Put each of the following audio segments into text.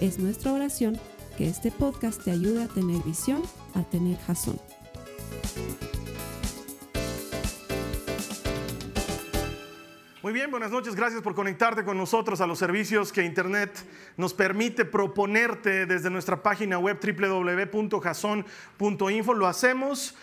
Es nuestra oración que este podcast te ayude a tener visión, a tener jazón. Muy bien, buenas noches. Gracias por conectarte con nosotros a los servicios que Internet nos permite proponerte desde nuestra página web www.jason.info. Lo hacemos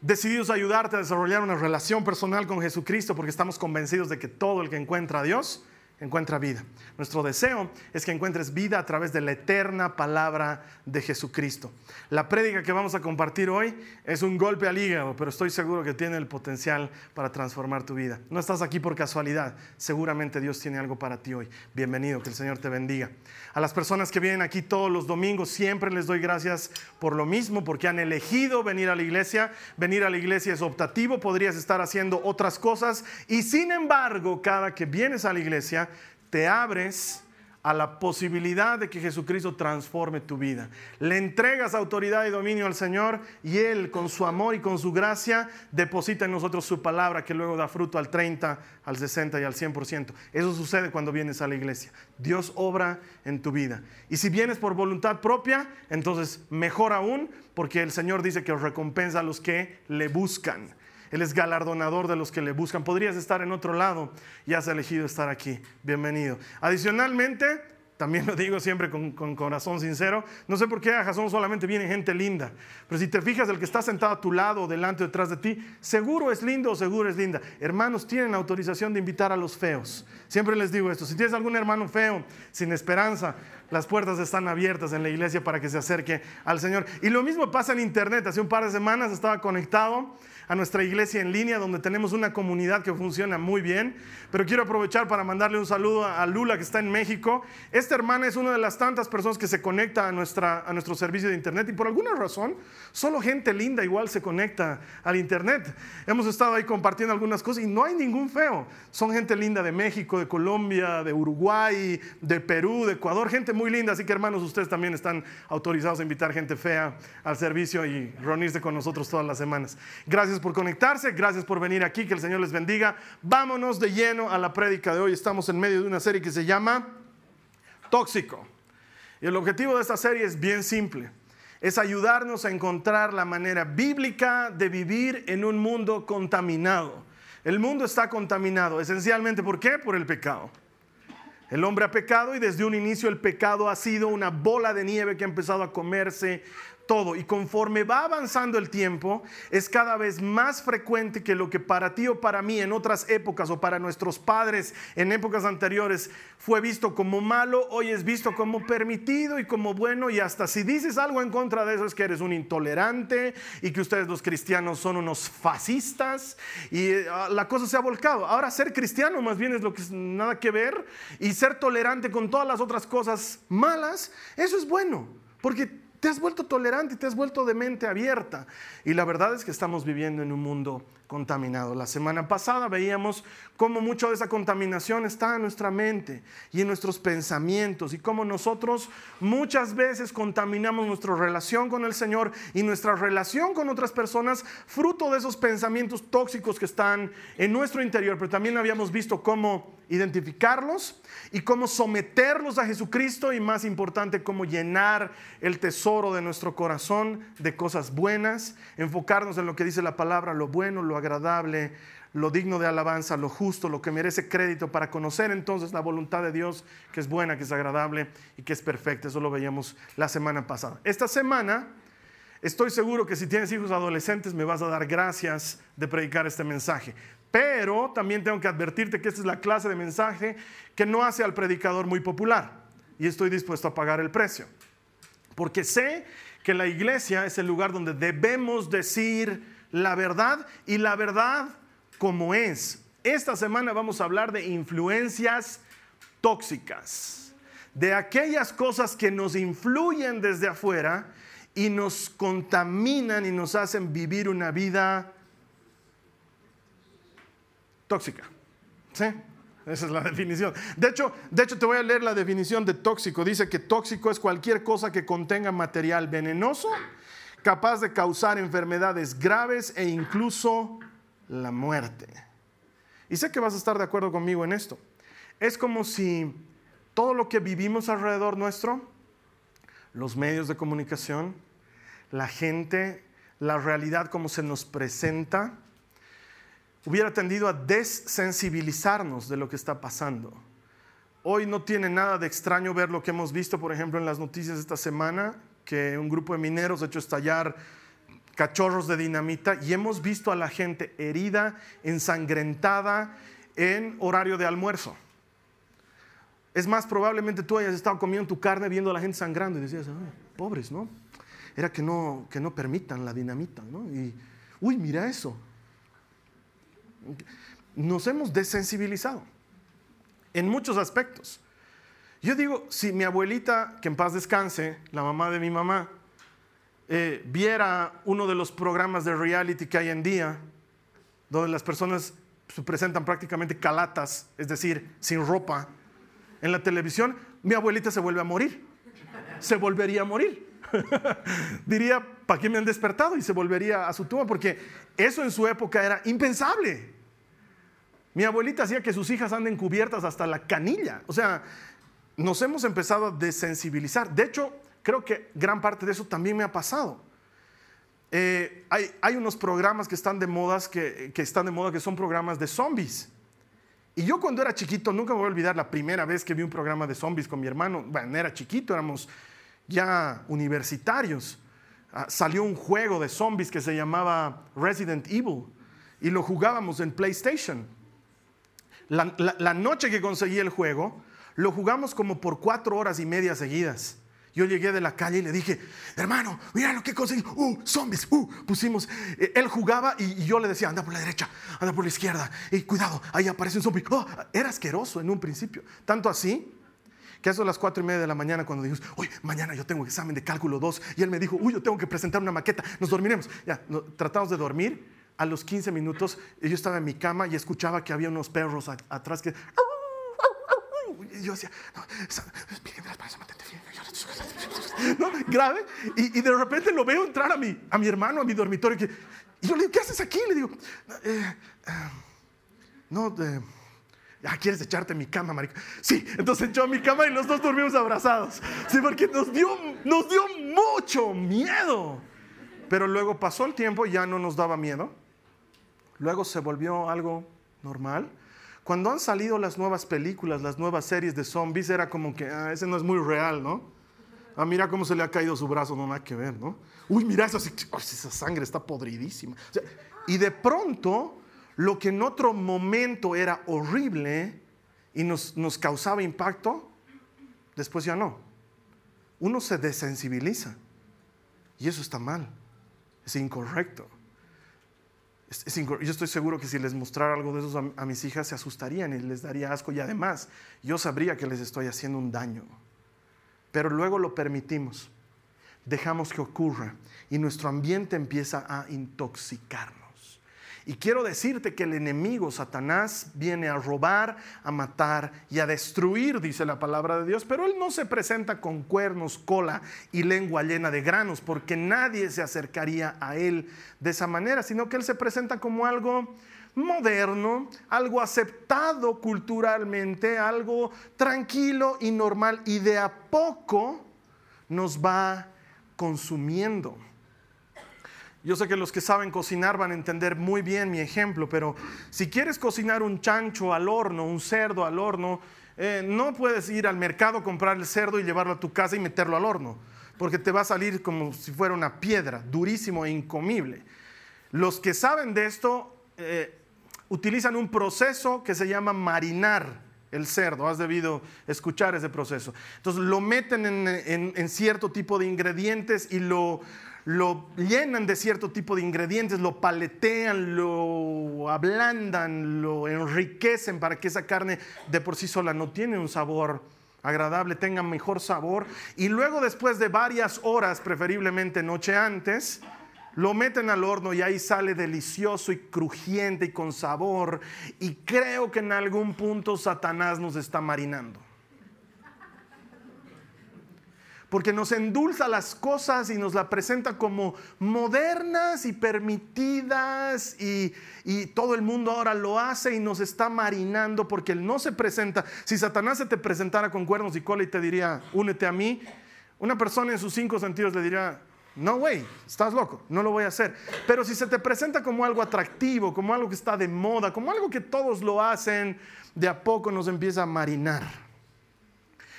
decididos a ayudarte a desarrollar una relación personal con Jesucristo porque estamos convencidos de que todo el que encuentra a Dios encuentra vida. Nuestro deseo es que encuentres vida a través de la eterna palabra de Jesucristo. La prédica que vamos a compartir hoy es un golpe al hígado, pero estoy seguro que tiene el potencial para transformar tu vida. No estás aquí por casualidad, seguramente Dios tiene algo para ti hoy. Bienvenido, que el Señor te bendiga. A las personas que vienen aquí todos los domingos, siempre les doy gracias por lo mismo, porque han elegido venir a la iglesia. Venir a la iglesia es optativo, podrías estar haciendo otras cosas y sin embargo, cada que vienes a la iglesia, te abres a la posibilidad de que Jesucristo transforme tu vida. Le entregas autoridad y dominio al Señor y Él con su amor y con su gracia deposita en nosotros su palabra que luego da fruto al 30, al 60 y al 100%. Eso sucede cuando vienes a la iglesia. Dios obra en tu vida. Y si vienes por voluntad propia, entonces mejor aún porque el Señor dice que os recompensa a los que le buscan. Él es galardonador de los que le buscan. Podrías estar en otro lado y has elegido estar aquí. Bienvenido. Adicionalmente, también lo digo siempre con, corazón sincero, no sé por qué a Jason solamente viene gente linda, pero si te fijas el que está sentado a tu lado, delante o detrás de ti, seguro es lindo o seguro es linda. Hermanos tienen autorización de invitar a los feos. Siempre les digo esto, si tienes algún hermano feo, sin esperanza, las puertas están abiertas en la iglesia para que se acerque al Señor. Y lo mismo pasa en internet. Hace un par de semanas estaba conectado a nuestra iglesia en línea, donde tenemos una comunidad que funciona muy bien. Pero quiero aprovechar para mandarle un saludo a Lula, que está en México. Esta hermana es una de las tantas personas que se conecta a, nuestra, a nuestro servicio de Internet y por alguna razón, solo gente linda igual se conecta al Internet. Hemos estado ahí compartiendo algunas cosas y no hay ningún feo. Son gente linda de México, de Colombia, de Uruguay, de Perú, de Ecuador, gente muy linda. Así que hermanos, ustedes también están autorizados a invitar gente fea al servicio y reunirse con nosotros todas las semanas. Gracias por conectarse, gracias por venir aquí, que el Señor les bendiga. Vámonos de lleno a la prédica de hoy. Estamos en medio de una serie que se llama Tóxico. Y el objetivo de esta serie es bien simple. Es ayudarnos a encontrar la manera bíblica de vivir en un mundo contaminado. El mundo está contaminado, esencialmente ¿por qué? Por el pecado. El hombre ha pecado y desde un inicio el pecado ha sido una bola de nieve que ha empezado a comerse todo. Y conforme va avanzando el tiempo, es cada vez más frecuente que lo que para ti o para mí en otras épocas o para nuestros padres en épocas anteriores fue visto como malo, hoy es visto como permitido y como bueno. Y hasta si dices algo en contra de eso es que eres un intolerante y que ustedes los cristianos son unos fascistas. Y ah, la cosa se ha volcado. Ahora ser cristiano más bien es lo que es nada que ver. Y ser tolerante con todas las otras cosas malas, eso es bueno. Porque te has vuelto tolerante, te has vuelto de mente abierta. Y la verdad es que estamos viviendo en un mundo contaminado. La semana pasada veíamos cómo mucha de esa contaminación está en nuestra mente y en nuestros pensamientos y cómo nosotros muchas veces contaminamos nuestra relación con el Señor y nuestra relación con otras personas fruto de esos pensamientos tóxicos que están en nuestro interior. Pero también habíamos visto cómo identificarlos y cómo someterlos a Jesucristo y más importante, cómo llenar el tesoro de nuestro corazón de cosas buenas, enfocarnos en lo que dice la palabra, lo bueno, lo agradable, lo digno de alabanza, lo justo, lo que merece crédito para conocer entonces la voluntad de Dios que es buena, que es agradable y que es perfecta. Eso lo veíamos la semana pasada. Esta semana estoy seguro que si tienes hijos adolescentes me vas a dar gracias de predicar este mensaje. Pero también tengo que advertirte que esta es la clase de mensaje que no hace al predicador muy popular y estoy dispuesto a pagar el precio. Porque sé que la iglesia es el lugar donde debemos decir la verdad y la verdad como es. Esta semana vamos a hablar de influencias tóxicas de aquellas cosas que nos influyen desde afuera y nos contaminan y nos hacen vivir una vida tóxica. ¿Sí? Esa es la definición. De hecho, de hecho, te voy a leer la definición de tóxico. Dice que tóxico es cualquier cosa que contenga material venenoso, capaz de causar enfermedades graves e incluso la muerte. Y sé que vas a estar de acuerdo conmigo en esto. Es como si todo lo que vivimos alrededor nuestro, los medios de comunicación, la gente, la realidad como se nos presenta, hubiera tendido a desensibilizarnos de lo que está pasando. Hoy no tiene nada de extraño ver lo que hemos visto, por ejemplo, en las noticias esta semana, que un grupo de mineros ha hecho estallar cachorros de dinamita y hemos visto a la gente herida, ensangrentada en horario de almuerzo. Es más, probablemente tú hayas estado comiendo tu carne viendo a la gente sangrando y decías, pobres, ¿no? Era que no, que no permitan la dinamita, ¿no? Y, uy, mira eso, nos hemos desensibilizado en muchos aspectos. Yo digo, si mi abuelita, que en paz descanse, la mamá de mi mamá, eh, viera uno de los programas de reality que hay en día, donde las personas se presentan prácticamente calatas, es decir, sin ropa, en la televisión, mi abuelita se vuelve a morir. Se volvería a morir. Diría, ¿para qué me han despertado? Y se volvería a su tumba, porque eso en su época era impensable. Mi abuelita hacía que sus hijas anden cubiertas hasta la canilla. O sea, nos hemos empezado a desensibilizar. De hecho, creo que gran parte de eso también me ha pasado. Eh, hay, unos programas que están de modas que, que están de moda que son programas de zombies. Y yo cuando era chiquito, nunca me voy a olvidar la primera vez que vi un programa de zombies con mi hermano. Bueno, era chiquito, éramos ya universitarios. Ah, salió un juego de zombies que se llamaba Resident Evil y lo jugábamos en PlayStation. La, noche que conseguí el juego, lo jugamos como por cuatro horas y media seguidas. Yo llegué de la calle y le dije, hermano, mira lo que conseguí. Uh, zombies, uh, pusimos. Eh, él jugaba y, yo le decía, anda por la derecha, anda por la izquierda. Y cuidado, ahí aparece un zombie. Oh, era asqueroso en un principio. Tanto así que eso a las cuatro y media de la mañana cuando dijimos, uy, mañana yo tengo examen de cálculo 2. Y él me dijo, uy, yo tengo que presentar una maqueta, nos dormiremos. Ya, tratamos de dormir a los 15 minutos yo estaba en mi cama y escuchaba que había unos perros atrás que... Y yo decía, no, ¿no? grave. Y, de repente lo veo entrar a mi, a mi hermano, a mi dormitorio. y yo le digo, ¿qué haces aquí? Le digo, eh, eh, no, de, ¿quieres echarte en mi cama, marico? Sí, entonces echó a mi cama y los dos dormimos abrazados. Sí, porque nos dio, nos dio mucho miedo. Pero luego pasó el tiempo y ya no nos daba miedo luego se volvió algo normal. Cuando han salido las nuevas películas, las nuevas series de zombies, era como que, ah, ese no es muy real, ¿no? Ah, mira cómo se le ha caído su brazo, no nada que ver, ¿no? Uy, mira eso, esa sangre está podridísima. y de pronto, lo que en otro momento era horrible y nos, nos causaba impacto, después ya no. Uno se desensibiliza. Y eso está mal, es incorrecto yo estoy seguro que si les mostrara algo de eso a, mis hijas se asustarían y les daría asco y además yo sabría que les estoy haciendo un daño. Pero luego lo permitimos, dejamos que ocurra y nuestro ambiente empieza a intoxicarnos. Y quiero decirte que el enemigo, Satanás, viene a robar, a matar y a destruir, dice la palabra de Dios, pero él no se presenta con cuernos, cola y lengua llena de granos, porque nadie se acercaría a él de esa manera, sino que él se presenta como algo moderno, algo aceptado culturalmente, algo tranquilo y normal, y de a poco nos va consumiendo. Yo sé que los que saben cocinar van a entender muy bien mi ejemplo, pero si quieres cocinar un chancho al horno, un cerdo al horno, eh, no puedes ir al mercado, comprar el cerdo y llevarlo a tu casa y meterlo al horno, porque te va a salir como si fuera una piedra, durísimo e incomible. Los que saben de esto eh, utilizan un proceso que se llama marinar el cerdo, has debido escuchar ese proceso. Entonces lo meten en cierto tipo de ingredientes y lo lo llenan de cierto tipo de ingredientes, lo paletean, lo ablandan, lo enriquecen para que esa carne de por sí sola no tiene un sabor agradable, tenga mejor sabor. Y luego después de varias horas, preferiblemente noche antes, lo meten al horno y ahí sale delicioso y crujiente y con sabor. Y creo que en algún punto Satanás nos está marinando porque nos endulza las cosas y nos la presenta como modernas y permitidas y, todo el mundo ahora lo hace y nos está marinando porque él no se presenta. Si Satanás se te presentara con cuernos y cola y te diría, únete a mí, una persona en sus cinco sentidos le diría, no, güey, estás loco, no lo voy a hacer. Pero si se te presenta como algo atractivo, como algo que está de moda, como algo que todos lo hacen, de a poco nos empieza a marinar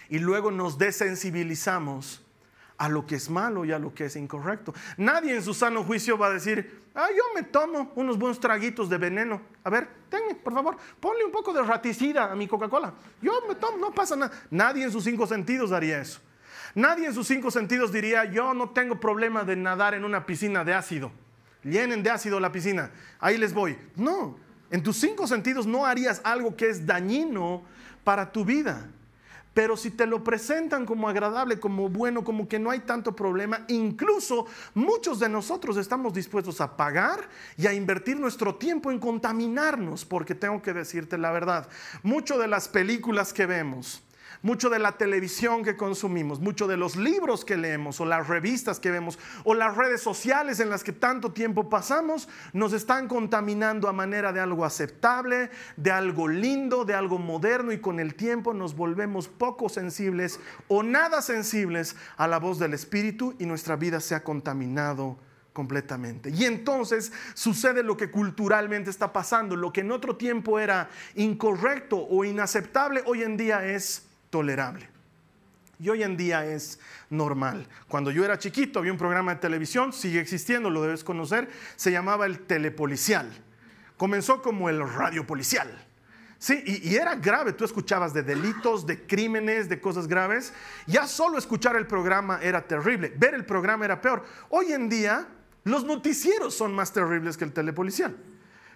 y luego nos desensibilizamos a lo que es malo y a lo que es incorrecto. Nadie en su sano juicio va a decir, ah, yo me tomo unos buenos traguitos de veneno. A ver, ten, por favor, ponle un poco de raticida a mi Coca-Cola. Yo me tomo, no pasa nada. Nadie en sus cinco sentidos haría eso. Nadie en sus cinco sentidos diría, yo no tengo problema de nadar en una piscina de ácido. Llenen de ácido la piscina, ahí les voy. No, en tus cinco sentidos no harías algo que es dañino para tu vida. Pero si te lo presentan como agradable, como bueno, como que no hay tanto problema, incluso muchos de nosotros estamos dispuestos a pagar y a invertir nuestro tiempo en contaminarnos, porque tengo que decirte la verdad, mucho de las películas que vemos, mucho de la televisión que consumimos, mucho de los libros que leemos o las revistas que vemos o las redes sociales en las que tanto tiempo pasamos, nos están contaminando a manera de algo aceptable, de algo lindo, de algo moderno y con el tiempo nos volvemos poco sensibles o nada sensibles a la voz del Espíritu y nuestra vida se ha contaminado completamente. Y entonces sucede lo que culturalmente está pasando, lo que en otro tiempo era incorrecto o inaceptable, hoy en día es tolerable. Y hoy en día es normal. Cuando yo era chiquito había un programa de televisión, sigue existiendo, lo debes conocer, se llamaba el telepolicial. Comenzó como el radio policial. Sí, y, y, era grave, tú escuchabas de delitos, de crímenes, de cosas graves. Ya solo escuchar el programa era terrible, ver el programa era peor. Hoy en día los noticieros son más terribles que el telepolicial.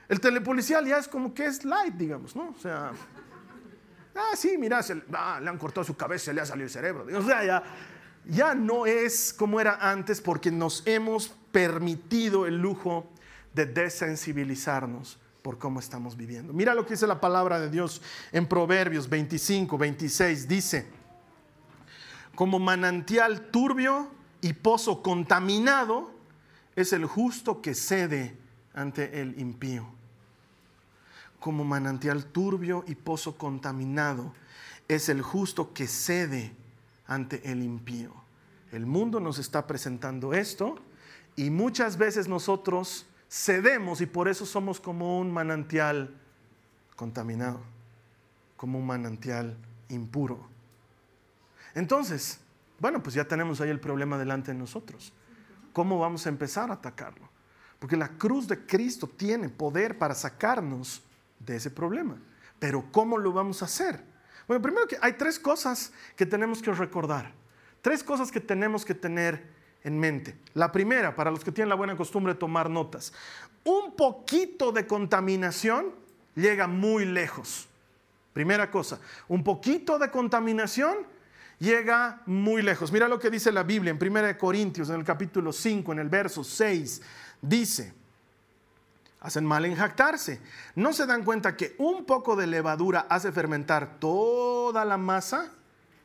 El telepolicial ya es como que es light, digamos, ¿no? O sea, Ah, sí, mira, ah, le han cortado su cabeza, le ha salido el cerebro. O sea, ya, ya no es como era antes porque nos hemos permitido el lujo de desensibilizarnos por cómo estamos viviendo. Mira lo que dice la palabra de Dios en Proverbios 25, 26. Dice, como manantial turbio y pozo contaminado es el justo que cede ante el impío como manantial turbio y pozo contaminado es el justo que cede ante el impío. El mundo nos está presentando esto y muchas veces nosotros cedemos y por eso somos como un manantial contaminado, como un manantial impuro. Entonces, bueno, pues ya tenemos ahí el problema delante de nosotros. ¿Cómo vamos a empezar a atacarlo? Porque la cruz de Cristo tiene poder para sacarnos de ese problema. Pero ¿cómo lo vamos a hacer? Bueno, primero que hay tres cosas que tenemos que recordar. Tres cosas que tenemos que tener en mente. La primera, para los que tienen la buena costumbre de tomar notas, un poquito de contaminación llega muy lejos. Primera cosa, un poquito de contaminación llega muy lejos. Mira lo que dice la Biblia en 1 Corintios, en el capítulo 5, en el verso 6. Dice, hacen mal en jactarse. ¿No se dan cuenta que un poco de levadura hace fermentar toda la masa?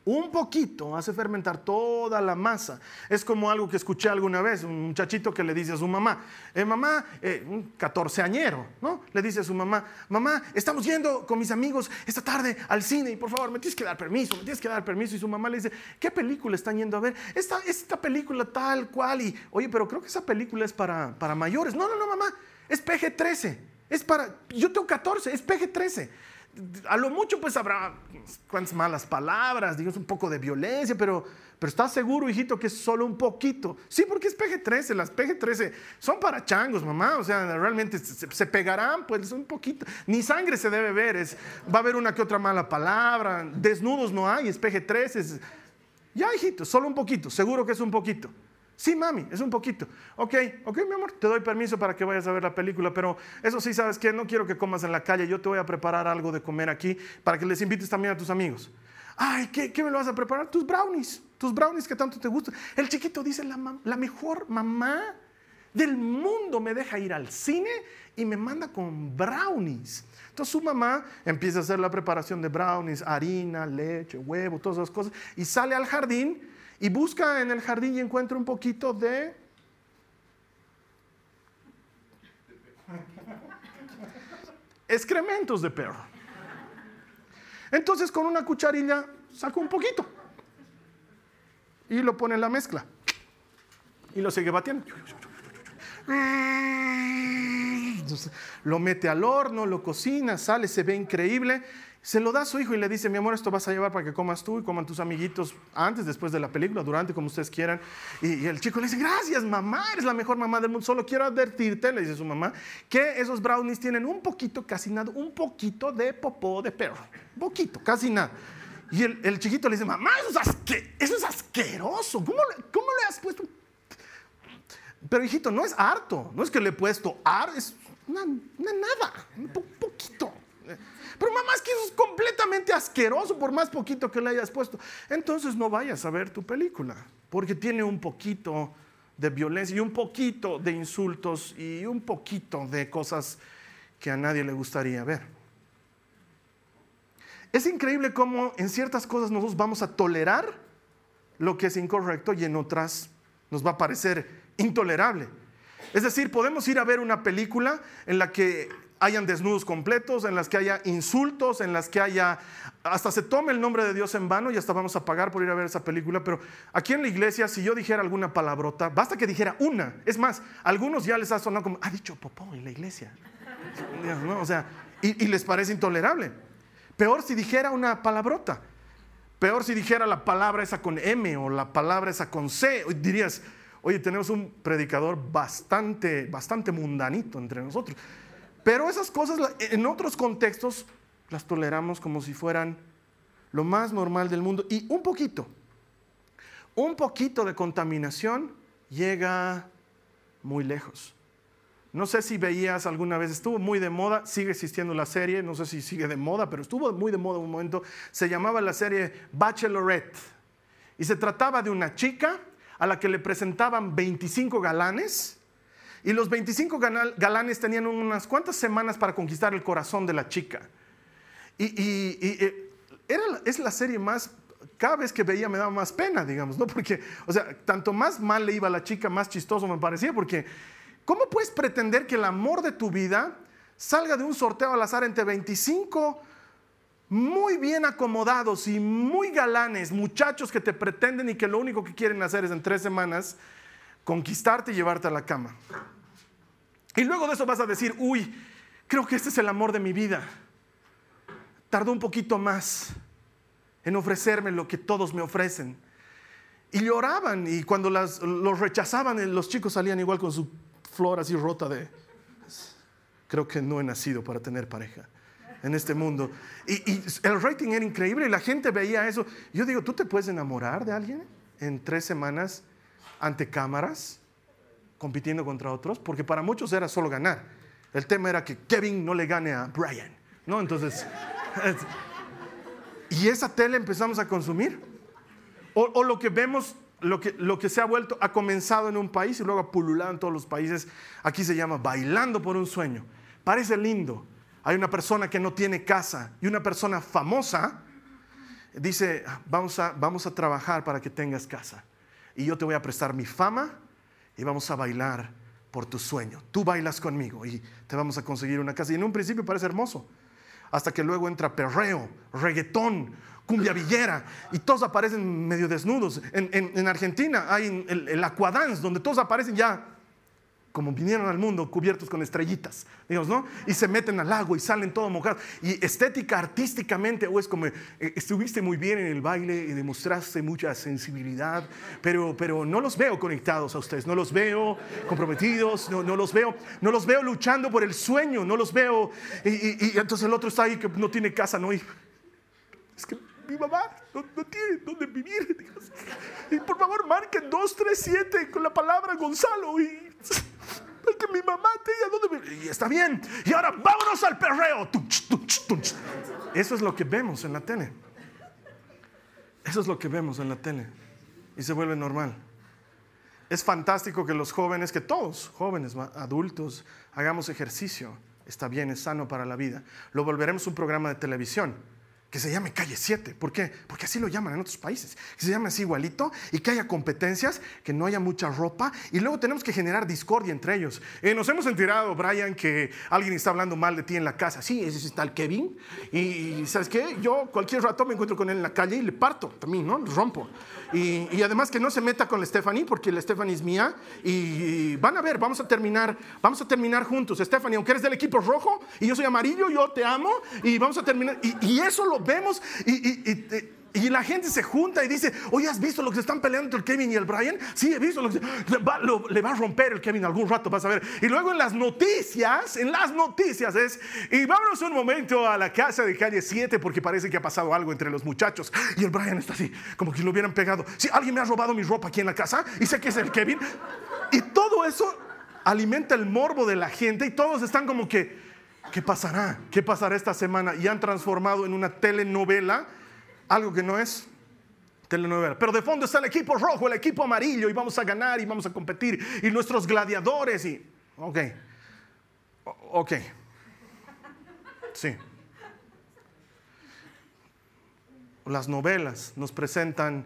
Un poquito hace fermentar toda la masa. Es como algo que escuché alguna vez, un muchachito que le dice a su mamá, eh, mamá, eh, un catorceañero, ¿no? Le dice a su mamá, mamá, estamos yendo con mis amigos esta tarde al cine y por favor, me tienes que dar permiso, me tienes que dar permiso. Y su mamá le dice, ¿qué película están yendo a ver? Esta, esta película tal cual. Y, oye, pero creo que esa película es para, para mayores. No, no, no, mamá, es PG-13. Es para, yo tengo 14, es PG-13. A lo mucho pues habrá cuantas malas palabras, digamos un poco de violencia, pero, pero ¿estás seguro, hijito, que es solo un poquito? Sí, porque es PG-13, las PG-13 son para changos, mamá, o sea, realmente se, pegarán, pues un poquito. Ni sangre se debe ver, es, va a haber una que otra mala palabra, desnudos no hay, es PG-13. Ya, hijito, solo un poquito, seguro que es un poquito. Sí, mami, es un poquito. Ok, ok, mi amor, te doy permiso para que vayas a ver la película, pero eso sí, sabes que no quiero que comas en la calle, yo te voy a preparar algo de comer aquí para que les invites también a tus amigos. Ay, ¿qué, ¿qué, me lo vas a preparar? Tus brownies, tus brownies que tanto te gustan. El chiquito dice, la, la mejor mamá del mundo me deja ir al cine y me manda con brownies. Entonces su mamá empieza a hacer la preparación de brownies, harina, leche, huevo, todas esas cosas, y sale al jardín y busca en el jardín y encuentra un poquito de... excrementos de perro. Entonces con una cucharilla saca un poquito y lo pone en la mezcla y lo sigue batiendo. lo mete al horno, lo cocina, sale, se ve increíble. Se lo da a su hijo y le dice, mi amor, esto vas a llevar para que comas tú y coman tus amiguitos antes, después de la película, durante, como ustedes quieran. Y, el chico le dice, gracias mamá, eres la mejor mamá del mundo. Solo quiero advertirte, le dice su mamá, que esos brownies tienen un poquito, casi nada, un poquito de popó de perro. Poquito, casi nada. Y el, chiquito le dice, mamá, eso es, asqueroso. ¿Cómo ¿Cómo le has puesto pero hijito, no es harto, no es que le he puesto ar, es una, nada, un poquito. Pero mamá, es que eso es completamente asqueroso por más poquito que le hayas puesto. Entonces no vayas a ver tu película, porque tiene un poquito de violencia y un poquito de insultos y un poquito de cosas que a nadie le gustaría ver. Es increíble cómo en ciertas cosas nosotros vamos a tolerar lo que es incorrecto y en otras nos va a parecer intolerable. Es decir, podemos ir a ver una película en la que hayan desnudos completos, en las que haya insultos, en las que haya, hasta se tome el nombre de Dios en vano y hasta vamos a pagar por ir a ver esa película, pero aquí en la iglesia, si yo dijera alguna palabrota, basta que dijera una, es más, algunos ya les ha sonado como, ha dicho popó en la iglesia, o sea, y, y les parece intolerable. Peor si dijera una palabrota, peor si dijera la palabra esa con M o la palabra esa con C, dirías, Oye, tenemos un predicador bastante, bastante mundanito entre nosotros. Pero esas cosas en otros contextos las toleramos como si fueran lo más normal del mundo. Y un poquito, un poquito de contaminación llega muy lejos. No sé si veías alguna vez, estuvo muy de moda, sigue existiendo la serie, no sé si sigue de moda, pero estuvo muy de moda un momento. Se llamaba la serie Bachelorette. Y se trataba de una chica a la que le presentaban 25 galanes. Y los 25 galanes tenían unas cuantas semanas para conquistar el corazón de la chica. Y, eh, era, es la serie más, cada vez que veía me daba más pena, digamos, ¿no? Porque, o sea, tanto más mal le iba a la chica, más chistoso me parecía, porque ¿cómo puedes pretender que el amor de tu vida salga de un sorteo al azar entre 25 muy bien acomodados y muy galanes, muchachos que te pretenden y que lo único que quieren hacer es en tres semanas conquistarte y llevarte a la cama. Y luego de eso vas a decir, uy, creo que este es el amor de mi vida. Tardó un poquito más en ofrecerme lo que todos me ofrecen. Y lloraban y cuando los rechazaban los chicos salían igual con su flor así rota de, creo que no he nacido para tener pareja en este mundo. Y, el rating era increíble y la gente veía eso. Yo digo, ¿tú te puedes enamorar de alguien en tres semanas ante cámaras, compitiendo contra otros? Porque para muchos era solo ganar. El tema era que Kevin no le gane a Brian, ¿no? Entonces, y esa tele empezamos a consumir. O, lo que vemos lo que, lo que, se ha vuelto, ha comenzado en un país y luego ha pululado en todos los países. Aquí se llama bailando por un sueño. Parece lindo, hay una persona que no tiene casa y una persona famosa dice, vamos a, vamos a trabajar para que tengas casa. Y yo te voy a prestar mi fama y vamos a bailar por tu sueño. Tú bailas conmigo y te vamos a conseguir una casa. Y en un principio parece hermoso, hasta que luego entra perreo, reggaetón, cumbia villera, y todos aparecen medio desnudos. En, Argentina hay el, aquadance, donde todos aparecen ya como vinieron al mundo cubiertos con estrellitas, digamos, ¿no? Y se meten al agua y salen todo mojados. Y estética, artísticamente, o es como, eh, estuviste muy bien en el baile y demostraste mucha sensibilidad, pero, pero no los veo conectados a ustedes, no los veo comprometidos, no, no los veo, no los veo luchando por el sueño, no los veo. Y, entonces el otro está ahí que no tiene casa, ¿no? Y, es que mi mamá no, tiene dónde vivir. Y por favor, marquen 237 con la palabra Gonzalo y que mi mamá tenga dónde Y está bien. Y ahora vámonos al perreo. Eso es lo que vemos en la tele. Eso es lo que vemos en la tele y se vuelve normal. Es fantástico que los jóvenes, que todos, jóvenes, adultos, hagamos ejercicio. Está bien, es sano para la vida. Lo volveremos un programa de televisión que se llame Calle 7. ¿Por qué? Porque así lo llaman en otros países. Que se llame así igualito y que haya competencias, que no haya mucha ropa y luego tenemos que generar discordia entre ellos. Eh, nos hemos enterado, Brian, que alguien está hablando mal de ti en la casa. Sí, ese está el Kevin. Y, ¿sabes qué? Yo cualquier rato me encuentro con él en la calle y le parto también, ¿no? Le rompo. Y, además que no se meta con la Stephanie porque la Stephanie es mía. Y, van a ver, vamos a terminar, vamos a terminar juntos. Stephanie, aunque eres del equipo rojo y yo soy amarillo, yo te amo y vamos a terminar. y eso lo vemos y, la gente se junta y dice, oye, ¿has visto lo que se están peleando entre el Kevin y el Brian? Sí, he visto lo que le va a romper el Kevin algún rato, vas a ver. Y luego en las noticias, en las noticias es, y vámonos un momento a la casa de calle 7 porque parece que ha pasado algo entre los muchachos. Y el Brian está así, como que lo hubieran pegado. Si alguien me ha robado mi ropa aquí en la casa y sé que es el Kevin. Y todo eso alimenta el morbo de la gente y todos están como que ¿Qué pasará? ¿Qué pasará esta semana? Y han transformado en una telenovela algo que no es telenovela. Pero de fondo está el equipo rojo, el equipo amarillo, y vamos a ganar y vamos a competir. Y nuestros gladiadores, y. Ok. Ok. Sí. Las novelas nos presentan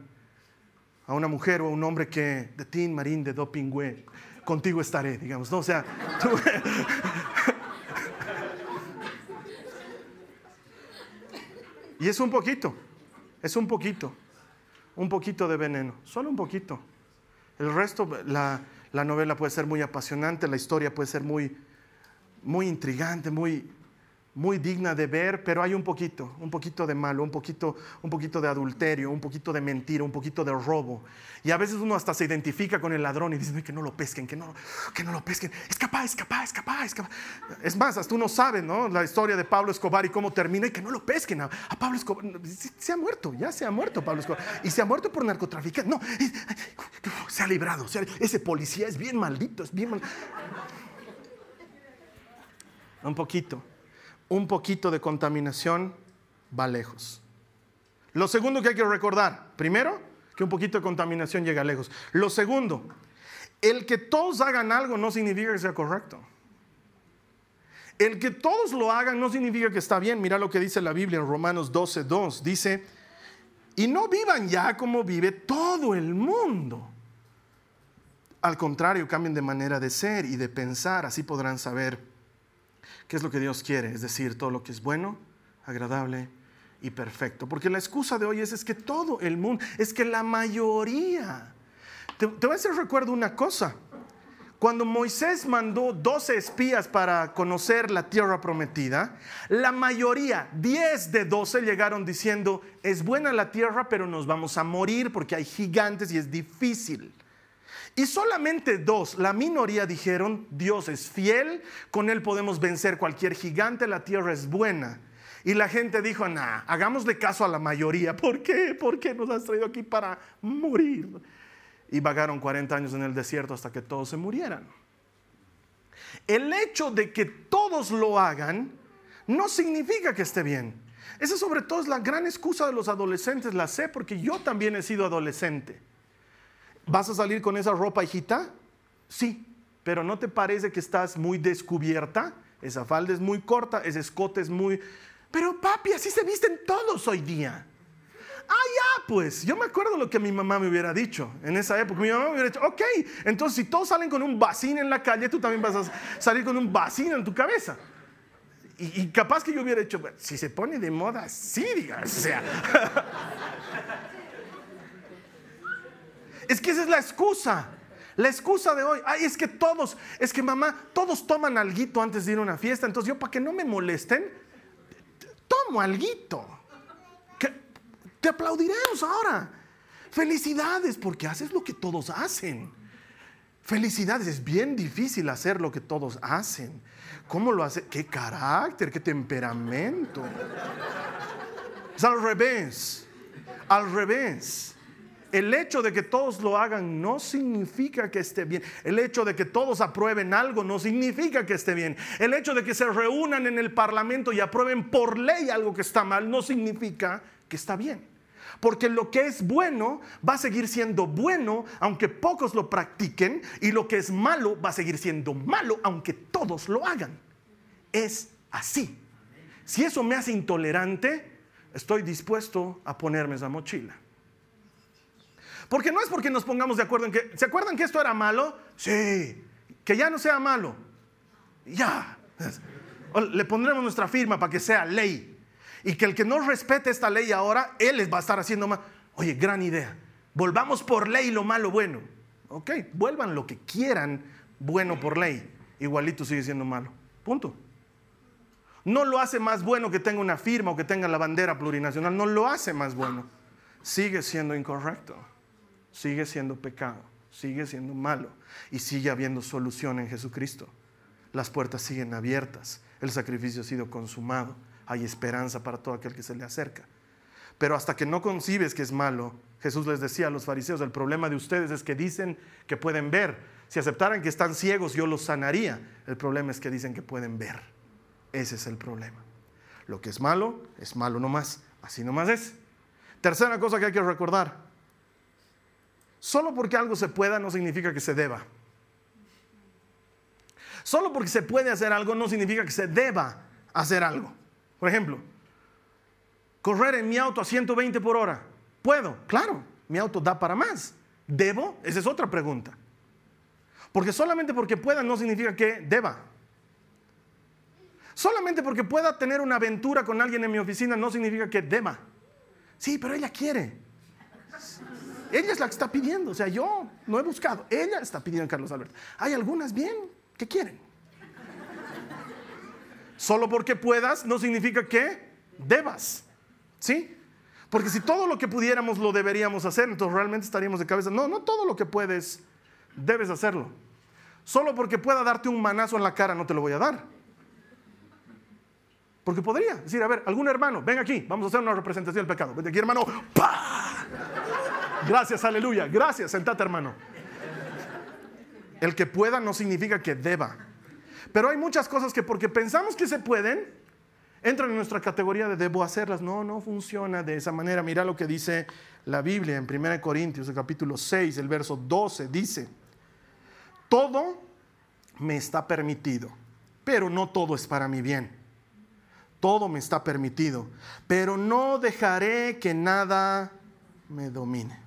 a una mujer o a un hombre que de Tin Marín de Dopingüe, contigo estaré, digamos. ¿no? O sea, Y es un poquito, es un poquito, un poquito de veneno, solo un poquito. El resto, la, la novela puede ser muy apasionante, la historia puede ser muy, muy intrigante, muy, muy digna de ver, pero hay un poquito, un poquito de malo, un poquito, un poquito de adulterio, un poquito de mentira, un poquito de robo. Y a veces uno hasta se identifica con el ladrón y dice, que no lo pesquen, que no, que no lo pesquen. Escapa, escapa, escapa, escapa. Es más, hasta uno sabe, ¿no? La historia de Pablo Escobar y cómo termina y que no lo pesquen. A, Pablo Escobar, se ha muerto, ya se ha muerto Pablo Escobar. Y se ha muerto por narcotraficante. No, se ha librado. ese policía es bien maldito, es bien maldito. Un poquito un poquito de contaminación va lejos. Lo segundo que hay que recordar, primero, que un poquito de contaminación llega lejos. Lo segundo, el que todos hagan algo no significa que sea correcto. El que todos lo hagan no significa que está bien. Mira lo que dice la Biblia en Romanos 12, 2. Dice, y no vivan ya como vive todo el mundo. Al contrario, cambien de manera de ser y de pensar, así podrán saber qué es lo que Dios quiere, es decir, todo lo que es bueno, agradable y perfecto. Porque la excusa de hoy es, es que todo el mundo, es que la mayoría, te, voy a hacer recuerdo una cosa. Cuando Moisés mandó 12 espías para conocer la tierra prometida, la mayoría, 10 de 12, llegaron diciendo, es buena la tierra, pero nos vamos a morir porque hay gigantes y es difícil. Y solamente dos, la minoría dijeron, Dios es fiel, con Él podemos vencer cualquier gigante, la tierra es buena. Y la gente dijo, nah, hagámosle caso a la mayoría. ¿Por qué? ¿Por qué nos has traído aquí para morir? Y vagaron 40 años en el desierto hasta que todos se murieran. El hecho de que todos lo hagan no significa que esté bien. Esa sobre todo es la gran excusa de los adolescentes, la sé porque yo también he sido adolescente. ¿Vas a salir con esa ropa, hijita? Sí, pero ¿no te parece que estás muy descubierta? Esa falda es muy corta, ese escote es muy... Pero papi, así se visten todos hoy día. Ah, ya, pues, yo me acuerdo lo que mi mamá me hubiera dicho en esa época. Mi mamá me hubiera dicho, ok, entonces si todos salen con un vacín en la calle, tú también vas a salir con un vacín en tu cabeza. Y, capaz que yo hubiera dicho, si se pone de moda, sí, digas, o sea. Es que esa es la excusa. La excusa de hoy, ay, es que todos, es que mamá, todos toman alguito antes de ir a una fiesta, entonces yo para que no me molesten, tomo alguito. te aplaudiremos ahora. Felicidades porque haces lo que todos hacen. Felicidades, es bien difícil hacer lo que todos hacen. ¿Cómo lo hace? ¿Qué carácter? ¿Qué temperamento? Es al revés. Al revés. El hecho de que todos lo hagan no significa que esté bien. El hecho de que todos aprueben algo no significa que esté bien. El hecho de que se reúnan en el Parlamento y aprueben por ley algo que está mal no significa que está bien. Porque lo que es bueno va a seguir siendo bueno aunque pocos lo practiquen y lo que es malo va a seguir siendo malo aunque todos lo hagan. Es así. Si eso me hace intolerante, estoy dispuesto a ponerme esa mochila. Porque no es porque nos pongamos de acuerdo en que, ¿se acuerdan que esto era malo? Sí, que ya no sea malo. Ya. Le pondremos nuestra firma para que sea ley. Y que el que no respete esta ley ahora, él va a estar haciendo mal. Oye, gran idea. Volvamos por ley lo malo bueno. Ok, vuelvan lo que quieran bueno por ley. Igualito sigue siendo malo. Punto. No lo hace más bueno que tenga una firma o que tenga la bandera plurinacional. No lo hace más bueno. Sigue siendo incorrecto. Sigue siendo pecado. Sigue siendo malo. Y sigue habiendo solución en Jesucristo. Las puertas siguen abiertas. El sacrificio ha sido consumado hay esperanza para todo aquel que se le acerca. Pero hasta que no concibes que es malo, Jesús les decía a los fariseos, el problema de ustedes es que dicen que pueden ver. Si aceptaran que están ciegos, yo los sanaría. El problema es que dicen que pueden ver. Ese es el problema. Lo que es malo, es malo nomás. Así nomás es. Tercera cosa que hay que recordar. Solo porque algo se pueda no significa que se deba. Solo porque se puede hacer algo no significa que se deba hacer algo. Por ejemplo, correr en mi auto a 120 por hora. ¿Puedo? Claro, mi auto da para más. ¿Debo? Esa es otra pregunta. Porque solamente porque pueda no significa que deba. Solamente porque pueda tener una aventura con alguien en mi oficina no significa que deba. Sí, pero ella quiere. Ella es la que está pidiendo. O sea, yo no he buscado. Ella está pidiendo a Carlos Alberto. Hay algunas bien que quieren. Solo porque puedas no significa que debas. ¿Sí? Porque si todo lo que pudiéramos lo deberíamos hacer, entonces realmente estaríamos de cabeza. No, no todo lo que puedes debes hacerlo. Solo porque pueda darte un manazo en la cara no te lo voy a dar. Porque podría decir, a ver, algún hermano, ven aquí, vamos a hacer una representación del pecado. Ven aquí, hermano. Gracias, aleluya. Gracias, sentate, hermano. El que pueda no significa que deba. Pero hay muchas cosas que porque pensamos que se pueden, entran en nuestra categoría de debo hacerlas. No, no funciona de esa manera. Mira lo que dice la Biblia en 1 Corintios, capítulo 6, el verso 12. Dice, todo me está permitido, pero no todo es para mi bien. Todo me está permitido, pero no dejaré que nada me domine.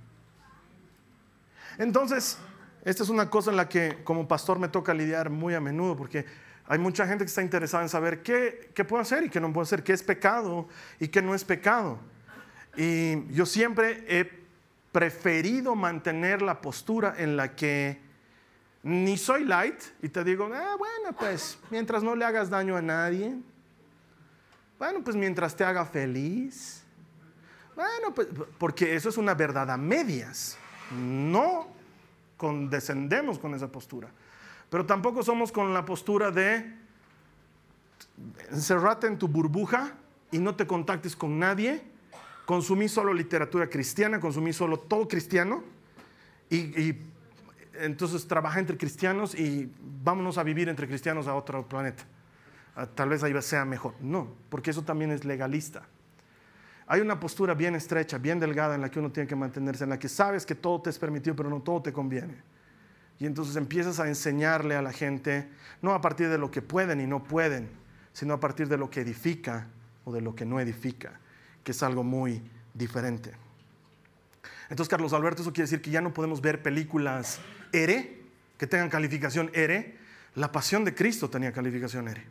Entonces, esta es una cosa en la que como pastor me toca lidiar muy a menudo porque hay mucha gente que está interesada en saber qué, qué puedo hacer y qué no puedo hacer, qué es pecado y qué no es pecado. Y yo siempre he preferido mantener la postura en la que ni soy light y te digo, ah, bueno, pues mientras no le hagas daño a nadie, bueno, pues mientras te haga feliz, bueno, pues porque eso es una verdad a medias. No condescendemos con esa postura. Pero tampoco somos con la postura de encerrate en tu burbuja y no te contactes con nadie, consumí solo literatura cristiana, consumí solo todo cristiano y, entonces trabaja entre cristianos y vámonos a vivir entre cristianos a otro planeta. Ah, tal vez ahí sea mejor. No, porque eso también es legalista. Hay una postura bien estrecha, bien delgada en la que uno tiene que mantenerse, en la que sabes que todo te es permitido, pero no todo te conviene. Y entonces empiezas a enseñarle a la gente, no a partir de lo que pueden y no pueden, sino a partir de lo que edifica o de lo que no edifica, que es algo muy diferente. Entonces, Carlos Alberto, eso quiere decir que ya no podemos ver películas ERE, que tengan calificación ERE. La pasión de Cristo tenía calificación ERE.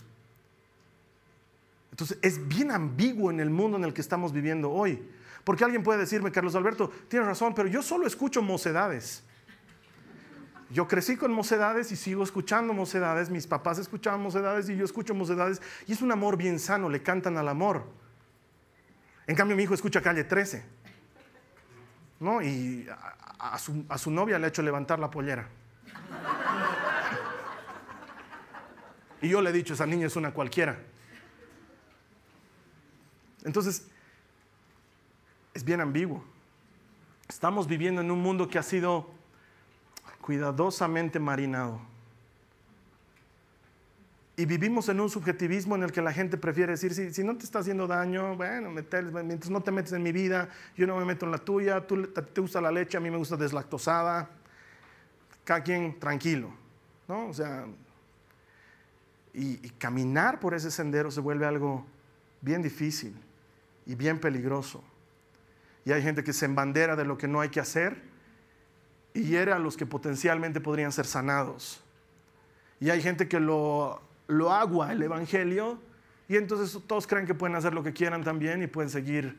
Entonces es bien ambiguo en el mundo en el que estamos viviendo hoy. Porque alguien puede decirme, Carlos Alberto, tienes razón, pero yo solo escucho mocedades. Yo crecí con mocedades y sigo escuchando mocedades. Mis papás escuchaban mocedades y yo escucho mocedades. Y es un amor bien sano, le cantan al amor. En cambio, mi hijo escucha calle 13. ¿no? Y a, su, a su novia le ha hecho levantar la pollera. Y yo le he dicho, esa niña es una cualquiera. Entonces, es bien ambiguo. Estamos viviendo en un mundo que ha sido cuidadosamente marinado. Y vivimos en un subjetivismo en el que la gente prefiere decir, si, no te está haciendo daño, bueno, mientras no te metes en mi vida, yo no me meto en la tuya, tú te gusta la leche, a mí me gusta deslactosada, cada quien tranquilo, ¿no? O sea, y caminar por ese sendero se vuelve algo bien difícil y bien peligroso. Y hay gente que se embandera de lo que no hay que hacer y hiere a los que potencialmente podrían ser sanados. Y hay gente que lo lo agua el Evangelio y entonces todos creen que pueden hacer lo que quieran también y pueden seguir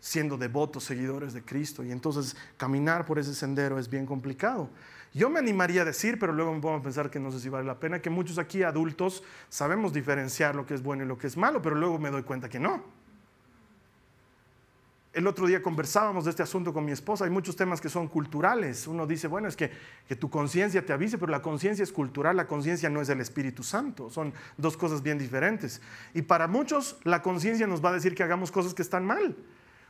siendo devotos, seguidores de Cristo. Y entonces caminar por ese sendero es bien complicado. Yo me animaría a decir, pero luego me pongo a pensar que no sé si vale la pena, que muchos aquí adultos sabemos diferenciar lo que es bueno y lo que es malo, pero luego me doy cuenta que no. El otro día conversábamos de este asunto con mi esposa. Hay muchos temas que son culturales. Uno dice, bueno, es que, que tu conciencia te avise, pero la conciencia es cultural, la conciencia no es del Espíritu Santo. Son dos cosas bien diferentes. Y para muchos la conciencia nos va a decir que hagamos cosas que están mal.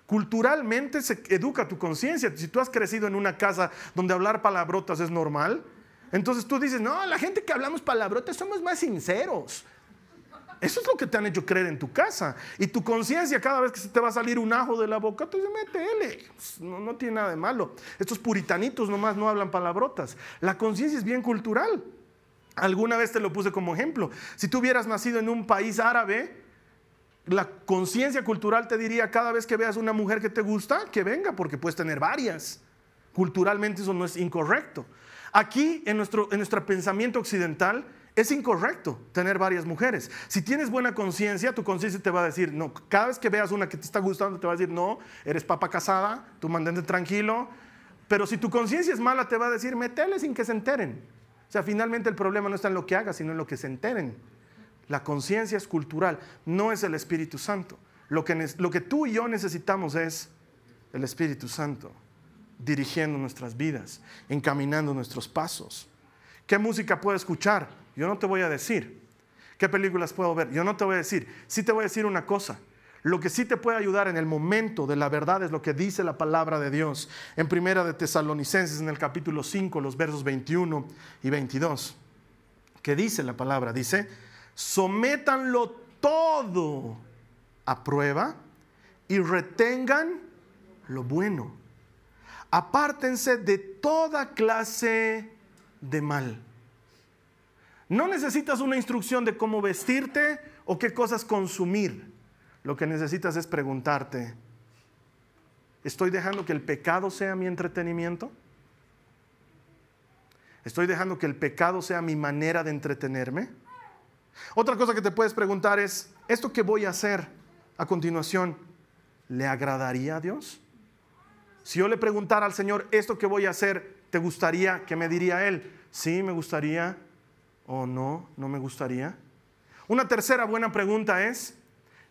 Culturalmente se educa tu conciencia. Si tú has crecido en una casa donde hablar palabrotas es normal, entonces tú dices, no, la gente que hablamos palabrotas somos más sinceros. Eso es lo que te han hecho creer en tu casa. Y tu conciencia, cada vez que se te va a salir un ajo de la boca, te dice, métele. No, no tiene nada de malo. Estos puritanitos nomás no hablan palabrotas. La conciencia es bien cultural. Alguna vez te lo puse como ejemplo. Si tú hubieras nacido en un país árabe, la conciencia cultural te diría cada vez que veas una mujer que te gusta, que venga, porque puedes tener varias. Culturalmente eso no es incorrecto. Aquí, en nuestro, en nuestro pensamiento occidental, es incorrecto tener varias mujeres. Si tienes buena conciencia, tu conciencia te va a decir, no, cada vez que veas una que te está gustando, te va a decir, no, eres papa casada, tú mandante tranquilo. Pero si tu conciencia es mala, te va a decir, metele sin que se enteren. O sea, finalmente el problema no está en lo que hagas, sino en lo que se enteren. La conciencia es cultural, no es el Espíritu Santo. Lo que, lo que tú y yo necesitamos es el Espíritu Santo dirigiendo nuestras vidas, encaminando nuestros pasos. ¿Qué música puedo escuchar? Yo no te voy a decir. ¿Qué películas puedo ver? Yo no te voy a decir. Sí te voy a decir una cosa. Lo que sí te puede ayudar en el momento de la verdad es lo que dice la palabra de Dios en Primera de Tesalonicenses en el capítulo 5, los versos 21 y 22. ¿Qué dice la palabra? Dice, sométanlo todo a prueba y retengan lo bueno. Apártense de toda clase de mal. No necesitas una instrucción de cómo vestirte o qué cosas consumir. Lo que necesitas es preguntarte, ¿estoy dejando que el pecado sea mi entretenimiento? ¿Estoy dejando que el pecado sea mi manera de entretenerme? Otra cosa que te puedes preguntar es, ¿esto que voy a hacer a continuación le agradaría a Dios? Si yo le preguntara al Señor, ¿esto que voy a hacer, te gustaría que me diría Él? Sí, me gustaría o no, no me gustaría. Una tercera buena pregunta es,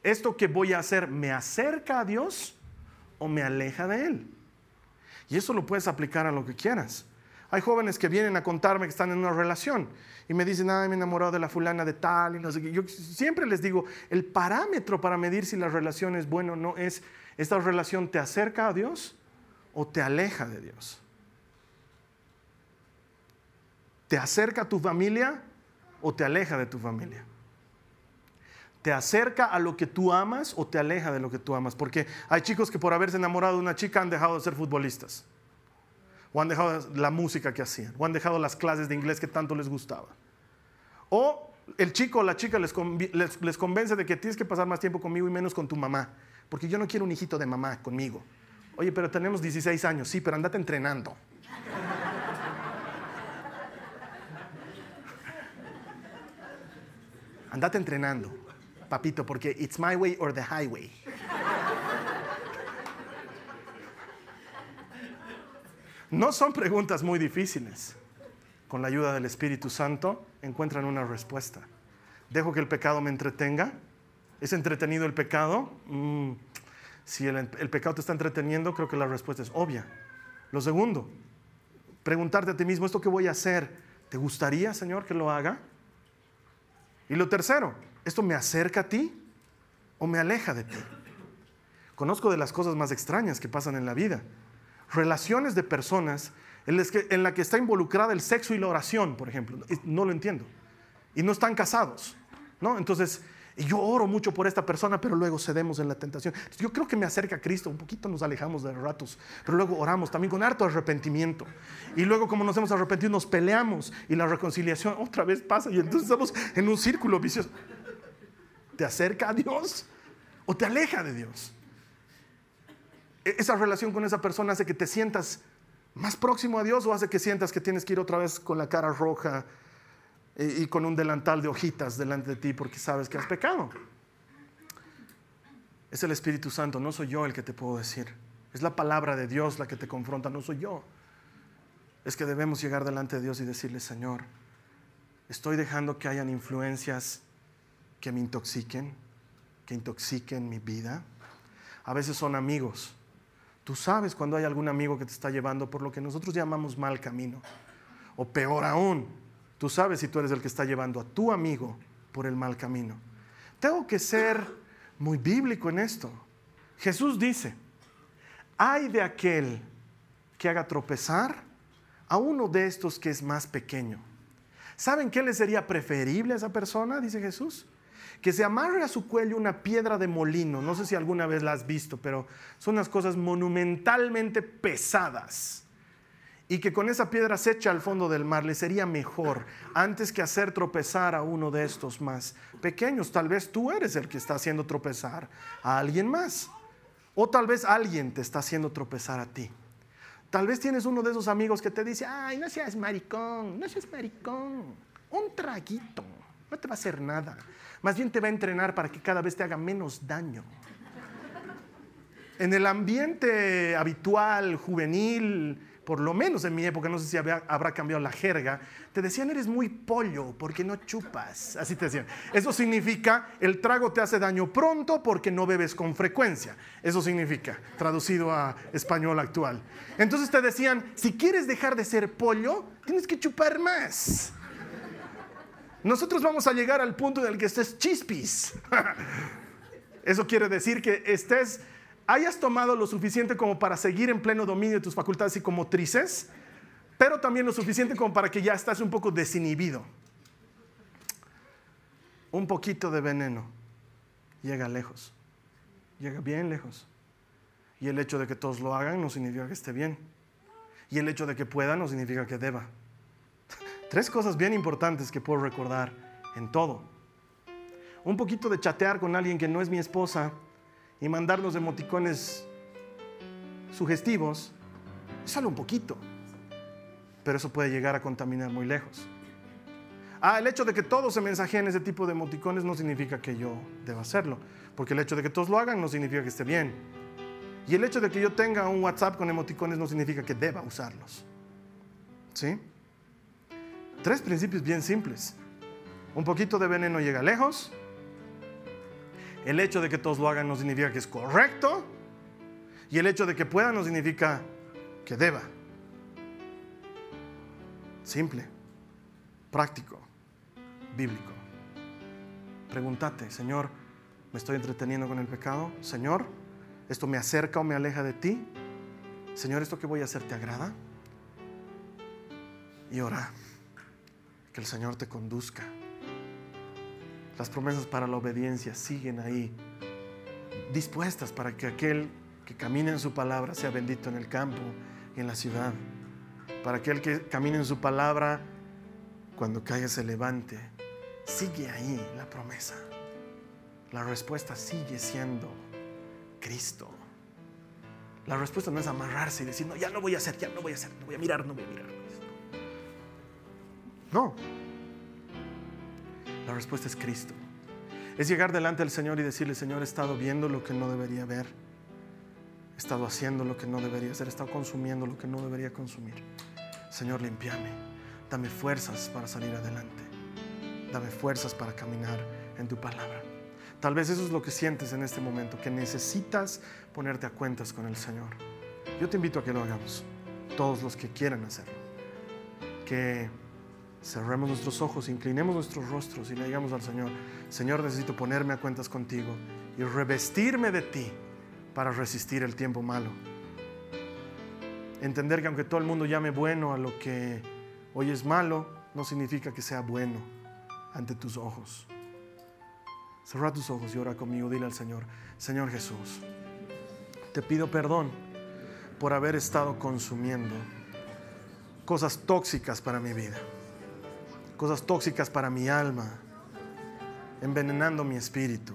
¿esto que voy a hacer me acerca a Dios o me aleja de Él? Y eso lo puedes aplicar a lo que quieras. Hay jóvenes que vienen a contarme que están en una relación y me dicen, ay, me he enamorado de la fulana de tal y no sé qué. Yo siempre les digo, el parámetro para medir si la relación es buena o no es, ¿esta relación te acerca a Dios o te aleja de Dios? ¿Te acerca a tu familia o te aleja de tu familia? ¿Te acerca a lo que tú amas o te aleja de lo que tú amas? Porque hay chicos que por haberse enamorado de una chica han dejado de ser futbolistas. O han dejado la música que hacían. O han dejado las clases de inglés que tanto les gustaba. O el chico o la chica les, les convence de que tienes que pasar más tiempo conmigo y menos con tu mamá. Porque yo no quiero un hijito de mamá conmigo. Oye, pero tenemos 16 años. Sí, pero andate entrenando. Andate entrenando, papito, porque it's my way or the highway. No son preguntas muy difíciles. Con la ayuda del Espíritu Santo encuentran una respuesta. ¿Dejo que el pecado me entretenga? ¿Es entretenido el pecado? Mm, si el, pecado te está entreteniendo, creo que la respuesta es obvia. Lo segundo, preguntarte a ti mismo, ¿esto qué voy a hacer? ¿Te gustaría, Señor, que lo haga? Y lo tercero, ¿esto me acerca a ti o me aleja de ti? Conozco de las cosas más extrañas que pasan en la vida. Relaciones de personas en las que, en la está involucrada el sexo y la oración, por ejemplo. No lo entiendo. y no están casados, ¿no? Entonces, y yo oro mucho por esta persona, pero luego cedemos en la tentación. Yo creo que me acerca a Cristo, un poquito nos alejamos de ratos, pero luego oramos también con harto arrepentimiento. Y luego como nos hemos arrepentido, nos peleamos y la reconciliación otra vez pasa y entonces estamos en un círculo vicioso. ¿Te acerca a Dios o te aleja de Dios? E-, esa relación con esa persona hace que te sientas más próximo a Dios o hace que sientas que tienes que ir otra vez con la cara roja y, con un delantal de hojitas delante de ti porque sabes que has pecado. Es el Espíritu Santo, no soy yo el que te puedo decir. Es la palabra de Dios la que te confronta, no soy yo. Es que debemos llegar delante de Dios y decirle, Señor, estoy dejando que hayan influencias que me intoxiquen, que intoxiquen mi vida. A veces son amigos. Tú sabes cuando hay algún amigo que te está llevando por lo que nosotros llamamos mal camino. O peor aún, Tú sabes si tú eres el que está llevando a tu amigo por el mal camino. Tengo que ser muy bíblico en esto. Jesús dice, hay de aquel que haga tropezar a uno de estos que es más pequeño. ¿Saben qué le sería preferible a esa persona? Dice Jesús. Que se amarre a su cuello una piedra de molino. No sé si alguna vez la has visto, pero son unas cosas monumentalmente pesadas y que con esa piedra se echa al fondo del mar, le sería mejor antes que hacer tropezar a uno de estos más pequeños. Tal vez tú eres el que está haciendo tropezar a alguien más. O tal vez alguien te está haciendo tropezar a ti. Tal vez tienes uno de esos amigos que te dice, ay, no seas maricón, no seas maricón, un traguito, no te va a hacer nada. Más bien te va a entrenar para que cada vez te haga menos daño. En el ambiente habitual, juvenil, por lo menos en mi época, no sé si habrá cambiado la jerga, te decían eres muy pollo porque no chupas. Así te decían. Eso significa el trago te hace daño pronto porque no bebes con frecuencia. Eso significa, traducido a español actual. Entonces te decían, si quieres dejar de ser pollo, tienes que chupar más. Nosotros vamos a llegar al punto en el que estés chispis. Eso quiere decir que estés hayas tomado lo suficiente como para seguir en pleno dominio de tus facultades psicomotrices, pero también lo suficiente como para que ya estás un poco desinhibido. Un poquito de veneno llega lejos, llega bien lejos. Y el hecho de que todos lo hagan no significa que esté bien. Y el hecho de que pueda no significa que deba. Tres cosas bien importantes que puedo recordar en todo. Un poquito de chatear con alguien que no es mi esposa y mandarnos emoticones sugestivos, es solo un poquito, pero eso puede llegar a contaminar muy lejos. Ah, el hecho de que todos se mensajeen ese tipo de emoticones no significa que yo deba hacerlo, porque el hecho de que todos lo hagan no significa que esté bien. Y el hecho de que yo tenga un WhatsApp con emoticones no significa que deba usarlos. ¿Sí? Tres principios bien simples. Un poquito de veneno llega lejos, el hecho de que todos lo hagan no significa que es correcto. Y el hecho de que pueda no significa que deba. Simple, práctico, bíblico. Pregúntate, Señor, ¿me estoy entreteniendo con el pecado? Señor, ¿esto me acerca o me aleja de ti? Señor, ¿esto que voy a hacer te agrada? Y ora, que el Señor te conduzca las promesas para la obediencia siguen ahí, dispuestas para que aquel que camine en su palabra sea bendito en el campo y en la ciudad. Para aquel que camine en su palabra, cuando caiga se levante. Sigue ahí la promesa. La respuesta sigue siendo Cristo. La respuesta no es amarrarse y decir, no, ya no voy a hacer, ya no voy a hacer, no voy a mirar, no voy a mirar. No, la respuesta es Cristo. Es llegar delante del Señor y decirle, Señor, he estado viendo lo que no debería ver. He estado haciendo lo que no debería hacer. He estado consumiendo lo que no debería consumir. Señor, limpiame. Dame fuerzas para salir adelante. Dame fuerzas para caminar en tu palabra. Tal vez eso es lo que sientes en este momento, que necesitas ponerte a cuentas con el Señor. Yo te invito a que lo hagamos, todos los que quieran hacerlo. Que cerremos nuestros ojos, inclinemos nuestros rostros y le digamos al Señor, Señor, necesito ponerme a cuentas contigo y revestirme de ti para resistir el tiempo malo. Entender que aunque todo el mundo llame bueno a lo que hoy es malo, no significa que sea bueno ante tus ojos. Cerra tus ojos y ora conmigo. Dile al Señor, Señor Jesús, te pido perdón por haber estado consumiendo cosas tóxicas para mi vida, cosas tóxicas para mi alma, envenenando mi espíritu,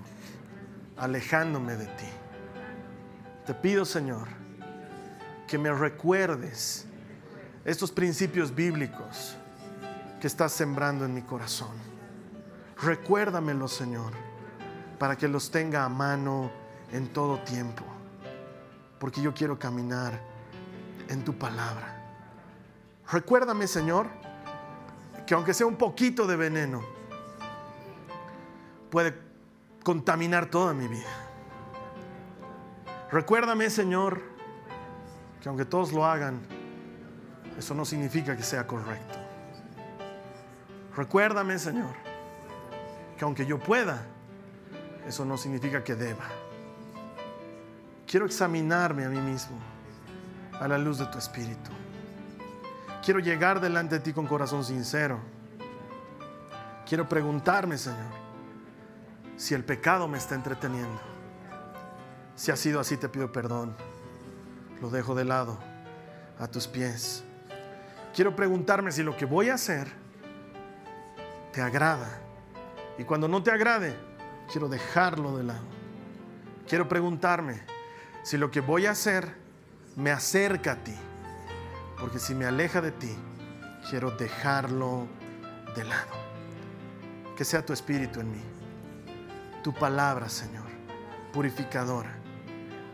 alejándome de ti. Te pido, Señor, que me recuerdes estos principios bíblicos que estás sembrando en mi corazón. Recuérdamelo, Señor, para que los tenga a mano en todo tiempo, porque yo quiero caminar en tu palabra. Recuérdame, Señor, que aunque sea un poquito de veneno, puede contaminar toda mi vida. Recuérdame, Señor, que aunque todos lo hagan, eso no significa que sea correcto. Recuérdame, Señor, que aunque yo pueda, eso no significa que deba. Quiero examinarme a mí mismo a la luz de tu Espíritu. Quiero llegar delante de ti con corazón sincero. Quiero preguntarme, Señor, si el pecado me está entreteniendo. Si ha sido así, te pido perdón. Lo dejo de lado a tus pies. Quiero preguntarme si lo que voy a hacer te agrada. Y cuando no te agrade, quiero dejarlo de lado. Quiero preguntarme si lo que voy a hacer me acerca a ti. Porque si me aleja de ti, quiero dejarlo de lado. Que sea tu espíritu en mí. Tu palabra, Señor, purificadora,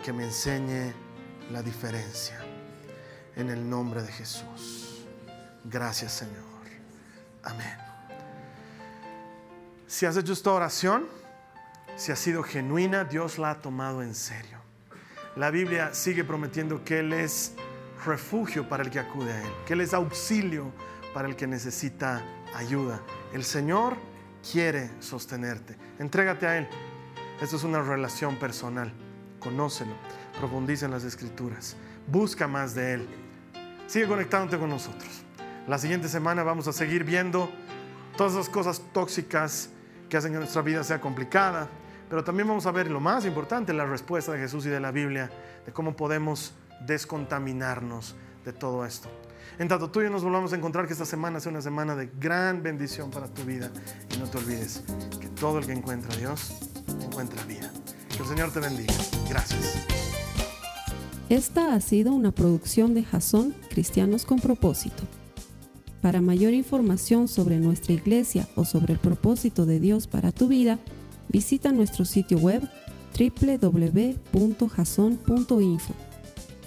que me enseñe la diferencia. En el nombre de Jesús. Gracias, Señor. Amén. Si has hecho esta oración, si ha sido genuina, Dios la ha tomado en serio. La Biblia sigue prometiendo que Él es refugio para el que acude a Él, que Él es auxilio para el que necesita ayuda. El Señor quiere sostenerte. Entrégate a Él. Esto es una relación personal. Conócelo. Profundiza en las escrituras. Busca más de Él. Sigue conectándote con nosotros. La siguiente semana vamos a seguir viendo todas esas cosas tóxicas que hacen que nuestra vida sea complicada, pero también vamos a ver lo más importante, la respuesta de Jesús y de la Biblia, de cómo podemos descontaminarnos de todo esto. En tanto tú y yo nos volvamos a encontrar que esta semana sea una semana de gran bendición para tu vida. Y no te olvides que todo el que encuentra a Dios encuentra vida. Que el Señor te bendiga. Gracias. Esta ha sido una producción de Jason Cristianos con Propósito. Para mayor información sobre nuestra iglesia o sobre el propósito de Dios para tu vida, visita nuestro sitio web www.jason.info.